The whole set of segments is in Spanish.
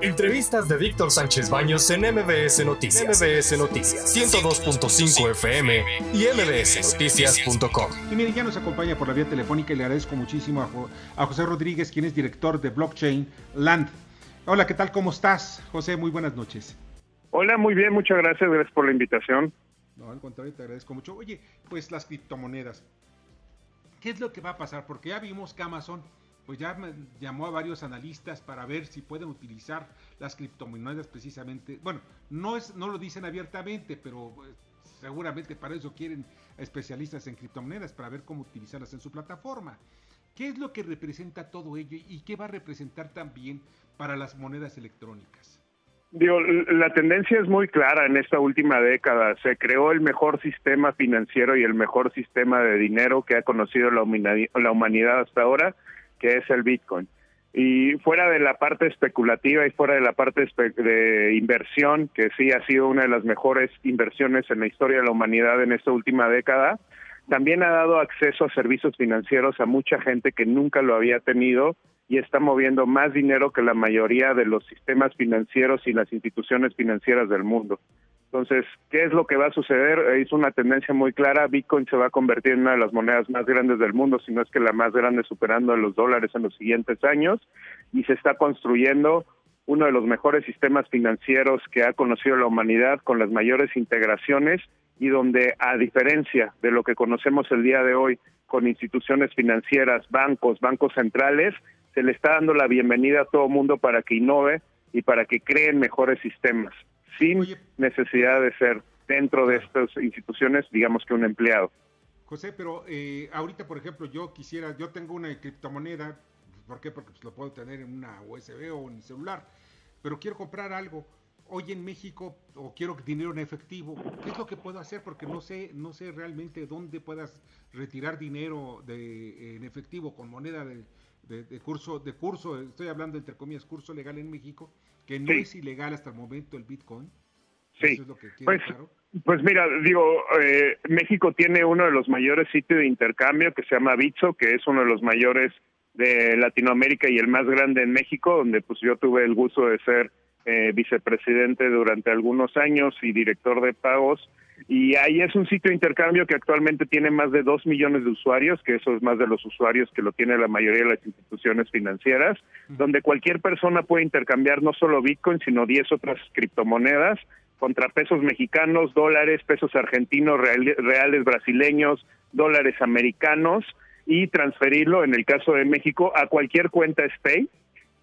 Entrevistas de Víctor Sánchez Baños en MBS Noticias. MBS Noticias 102.5 FM y mbsnoticias.com. Y mire, ya nos acompaña por la vía telefónica y le agradezco muchísimo a, José Rodríguez, quien es director de Blockchain Land. Hola, ¿qué tal? ¿Cómo estás? José, muy buenas noches. Hola, muy bien, muchas gracias, gracias por la invitación. No, al contrario, te agradezco mucho. Oye, pues las criptomonedas. ¿Qué es lo que va a pasar? Porque ya vimos que Amazon pues ya llamó a varios analistas para ver si pueden utilizar las criptomonedas precisamente. Bueno, no es no lo dicen abiertamente, pero pues, seguramente para eso quieren especialistas en criptomonedas para ver cómo utilizarlas en su plataforma. ¿Qué es lo que representa todo ello y qué va a representar también para las monedas electrónicas? Digo, la tendencia es muy clara en esta última década. Se creó el mejor sistema financiero y el mejor sistema de dinero que ha conocido la humanidad hasta ahora que es el Bitcoin. Y fuera de la parte especulativa y fuera de la parte de inversión, que sí ha sido una de las mejores inversiones en la historia de la humanidad en esta última década, también ha dado acceso a servicios financieros a mucha gente que nunca lo había tenido y está moviendo más dinero que la mayoría de los sistemas financieros y las instituciones financieras del mundo. Entonces, ¿qué es lo que va a suceder? Es una tendencia muy clara. Bitcoin se va a convertir en una de las monedas más grandes del mundo, si no es que la más grande, superando a los dólares en los siguientes años. Y se está construyendo uno de los mejores sistemas financieros que ha conocido la humanidad, con las mayores integraciones y donde, a diferencia de lo que conocemos el día de hoy con instituciones financieras, bancos, bancos centrales, se le está dando la bienvenida a todo mundo para que innove y para que creen mejores sistemas sin necesidad de ser dentro de estas instituciones, digamos que un empleado. José, pero eh, ahorita, por ejemplo, yo quisiera, yo tengo una criptomoneda, ¿por qué? Porque pues, lo puedo tener en una USB o en el celular, pero quiero comprar algo hoy en México o quiero dinero en efectivo, ¿qué es lo que puedo hacer? Porque no sé, no sé realmente dónde puedas retirar dinero de, en efectivo con moneda de, de, curso, de curso, estoy hablando entre comillas, curso legal en México, que no es ilegal hasta el momento el Bitcoin. Sí, pues, pues mira, digo, eh, México tiene uno de los mayores sitios de intercambio que se llama Bitso, que es uno de los mayores de Latinoamérica y el más grande en México, donde pues yo tuve el gusto de ser eh, vicepresidente durante algunos años y director de pagos y ahí es un sitio de intercambio que actualmente tiene más de dos millones de usuarios, que eso es más de los usuarios que lo tiene la mayoría de las instituciones financieras, donde cualquier persona puede intercambiar no solo Bitcoin, sino 10 otras criptomonedas contra pesos mexicanos, dólares, pesos argentinos, reales brasileños, dólares americanos y transferirlo, en el caso de México, a cualquier cuenta SPAY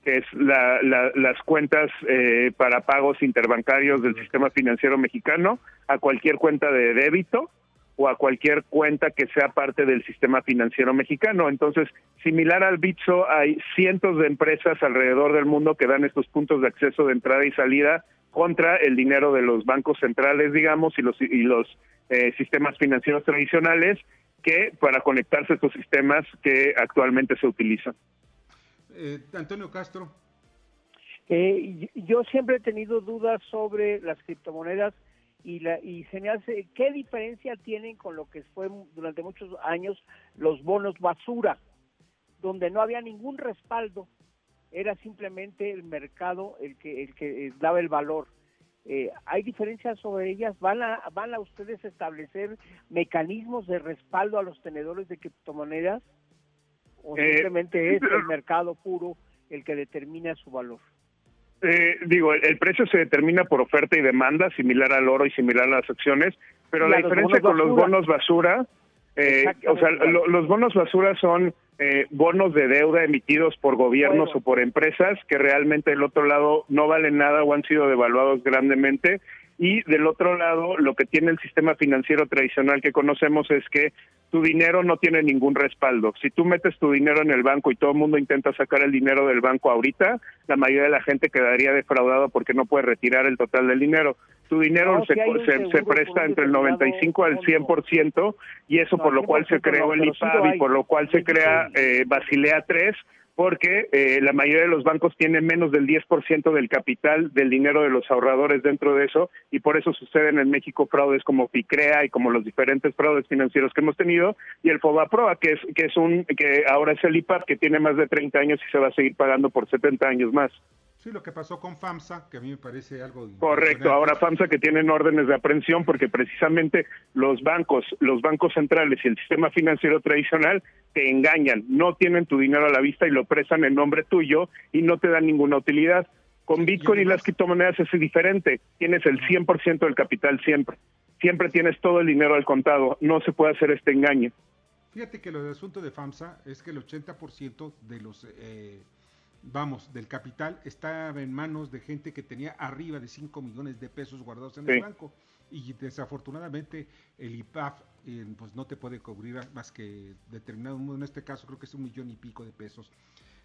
que es la, las cuentas eh, para pagos interbancarios del sistema financiero mexicano, a cualquier cuenta de débito o a cualquier cuenta que sea parte del sistema financiero mexicano. Entonces, similar al Bitso, hay cientos de empresas alrededor del mundo que dan estos puntos de acceso de entrada y salida contra el dinero de los bancos centrales, digamos, y los, y los eh, sistemas financieros tradicionales, que para conectarse a estos sistemas que actualmente se utilizan. Eh, Antonio Castro. Eh, yo siempre he tenido dudas sobre las criptomonedas y, la, y se me hace, ¿qué diferencia tienen con lo que fue durante muchos años los bonos basura, donde no había ningún respaldo, era simplemente el mercado el que, el que daba el valor? Eh, ¿Hay diferencias sobre ellas? ¿Van a, ¿Van a ustedes establecer mecanismos de respaldo a los tenedores de criptomonedas? O eh, simplemente es el mercado puro el que determina su valor? Eh, digo, el, precio se determina por oferta y demanda, similar al oro y similar a las acciones, pero la diferencia con los bonos basura, eh, o sea, los bonos basura son eh, bonos de deuda emitidos por gobiernos o por empresas que realmente del otro lado no valen nada o han sido devaluados grandemente y del otro lado, lo que tiene el sistema financiero tradicional que conocemos es que tu dinero no tiene ningún respaldo. Si tú metes tu dinero en el banco y todo el mundo intenta sacar el dinero del banco ahorita, la mayoría de la gente quedaría defraudada porque no puede retirar el total del dinero. Tu dinero se, se, presta entre el 95 al 100% y eso por lo cual se creó el IPAB y por lo cual se crea eh, Basilea 3 porque eh, la mayoría de los bancos tienen menos del 10% del capital del dinero de los ahorradores dentro de eso y por eso suceden en México fraudes como Picrea y como los diferentes fraudes financieros que hemos tenido y el FOBAPROA que es que es un que ahora es el IPAP que tiene más de 30 años y se va a seguir pagando por 70 años más. Sí, lo que pasó con FAMSA, que a mí me parece algo... Correcto, ahora FAMSA que tienen órdenes de aprehensión porque precisamente los bancos, los bancos centrales y el sistema financiero tradicional te engañan, no tienen tu dinero a la vista y lo prestan en nombre tuyo y no te dan ninguna utilidad. Con Bitcoin y, las criptomonedas es diferente, tienes el 100% del capital siempre, siempre tienes todo el dinero al contado, no se puede hacer este engaño. Fíjate que lo del asunto de FAMSA es que el 80% de los... Eh vamos, del capital estaba en manos de gente que tenía arriba de 5 millones de pesos guardados en el banco y desafortunadamente el IPAF eh, pues no te puede cubrir más que determinado, en este caso creo que es un millón y pico de pesos.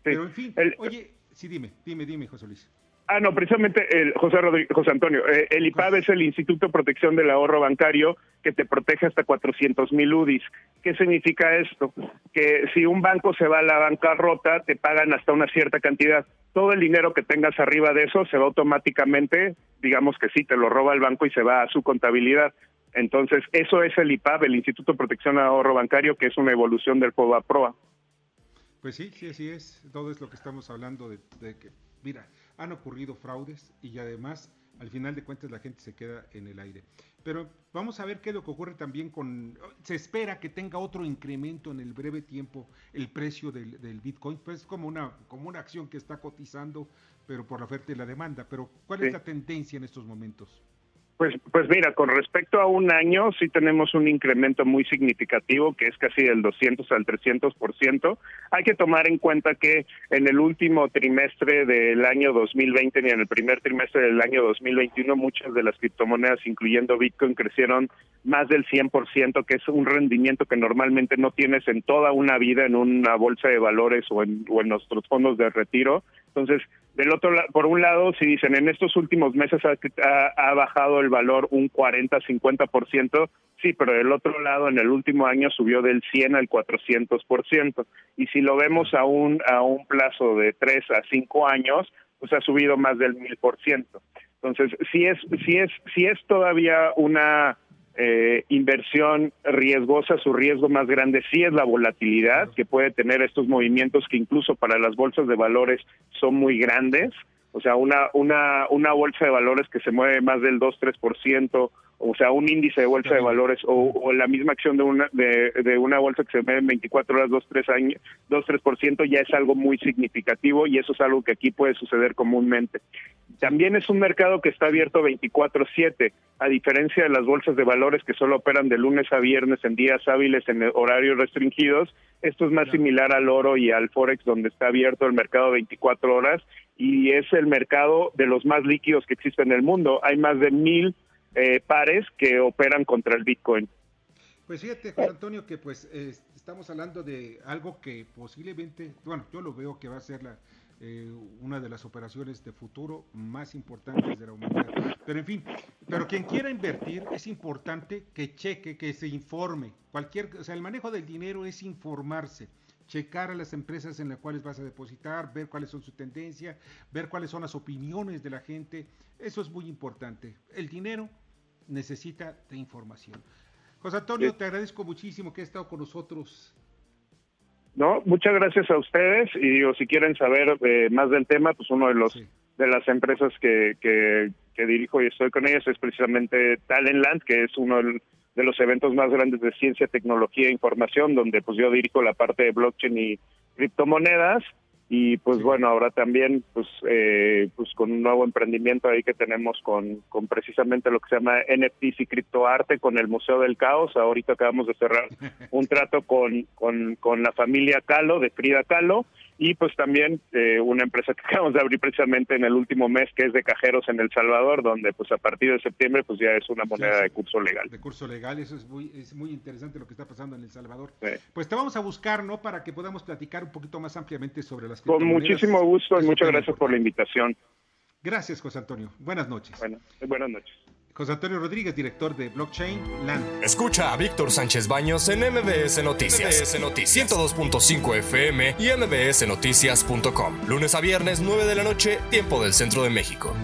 Pero en fin, oye, sí dime, dime, dime, José Luis. Ah, no, precisamente el José, José Antonio, eh, el IPAB es el Instituto de Protección del Ahorro Bancario que te protege hasta 400 mil UDIs. ¿Qué significa esto? Que si un banco se va a la bancarrota, te pagan hasta una cierta cantidad. Todo el dinero que tengas arriba de eso se va automáticamente, digamos que sí, te lo roba el banco y se va a su contabilidad. Entonces, eso es el IPAB, el Instituto de Protección del Ahorro Bancario, que es una evolución del POBA-PROA. Pues sí, sí, así es. Todo es lo que estamos hablando de que, mira, han ocurrido fraudes y además al final de cuentas la gente se queda en el aire. Pero vamos a ver qué es lo que ocurre también con... Se espera que tenga otro incremento en el breve tiempo el precio del, Bitcoin, pues como una, como una acción que está cotizando, pero por la oferta y la demanda. Pero ¿cuál es la tendencia en estos momentos? Pues, pues mira, con respecto a un año sí tenemos un incremento muy significativo que es casi del 200 al 300%. Hay que tomar en cuenta que en el último trimestre del año 2020 ni en el primer trimestre del año 2021 muchas de las criptomonedas, incluyendo Bitcoin, crecieron más del 100%, que es un rendimiento que normalmente no tienes en toda una vida en una bolsa de valores o en, o en nuestros fondos de retiro. Entonces, del otro por un lado, si dicen en estos últimos meses ha, bajado el valor un 40-50%, sí, pero del otro lado, en el último año subió del 100 al 400%. Y si lo vemos a un, a un plazo de 3 a 5 años, pues ha subido más del 1000%. Entonces, si es, si es, si es todavía una eh, inversión riesgosa, su riesgo más grande sí es la volatilidad que puede tener estos movimientos que incluso para las bolsas de valores son muy grandes. O sea, una, una, una bolsa de valores que se mueve más del 2-3%, o sea, un índice de bolsa de valores o, la misma acción de una, de, de, una bolsa que se mueve en 24 horas, 2-3 años, 2-3% ya es algo muy significativo y eso es algo que aquí puede suceder comúnmente. También es un mercado que está abierto 24/7, a diferencia de las bolsas de valores que solo operan de lunes a viernes en días hábiles en horarios restringidos. Esto es más similar al oro y al forex donde está abierto el mercado 24 horas y es el mercado de los más líquidos que existe en el mundo. Hay más de mil eh, pares que operan contra el Bitcoin. Pues fíjate, Antonio, que pues estamos hablando de algo que posiblemente, bueno, yo lo veo que va a ser la, eh, una de las operaciones de futuro más importantes de la humanidad. Pero en fin, pero quien quiera invertir es importante que cheque, que se informe. Cualquier, o sea, el manejo del dinero es informarse checar a las empresas en las cuales vas a depositar, ver cuáles son su tendencia, ver cuáles son las opiniones de la gente. Eso es muy importante. El dinero necesita de información. José Antonio, te agradezco muchísimo que has estado con nosotros. No, muchas gracias a ustedes y digo, si quieren saber eh, más del tema, pues uno de los de las empresas que, que, dirijo y estoy con ellas es precisamente Talentland, que es uno de los eventos más grandes de ciencia, tecnología e información, donde pues yo dirijo la parte de blockchain y criptomonedas y pues bueno ahora también pues eh, pues con un nuevo emprendimiento ahí que tenemos con, con precisamente lo que se llama NFTs y criptoarte con el Museo del Caos. Ahorita acabamos de cerrar un trato con con, con la familia Calo de Frida Calo y pues también eh, una empresa que acabamos de abrir precisamente en el último mes que es de cajeros en El Salvador donde pues a partir de septiembre pues ya es una moneda de curso legal. De curso legal eso es muy es muy interesante lo que está pasando en El Salvador. Pues te vamos a buscar no para que podamos platicar un poquito más ampliamente sobre las con muchísimo gusto y muchas gracias por la invitación. Gracias José Antonio. Buenas noches. Bueno, buenas noches José Antonio Rodríguez, director de Blockchain Land. Escucha a Víctor Sánchez Baños en MBS Noticias. MBS Noticias 102.5 FM y MBSNoticias.com. Lunes a viernes, 9 de la noche, tiempo del centro de México.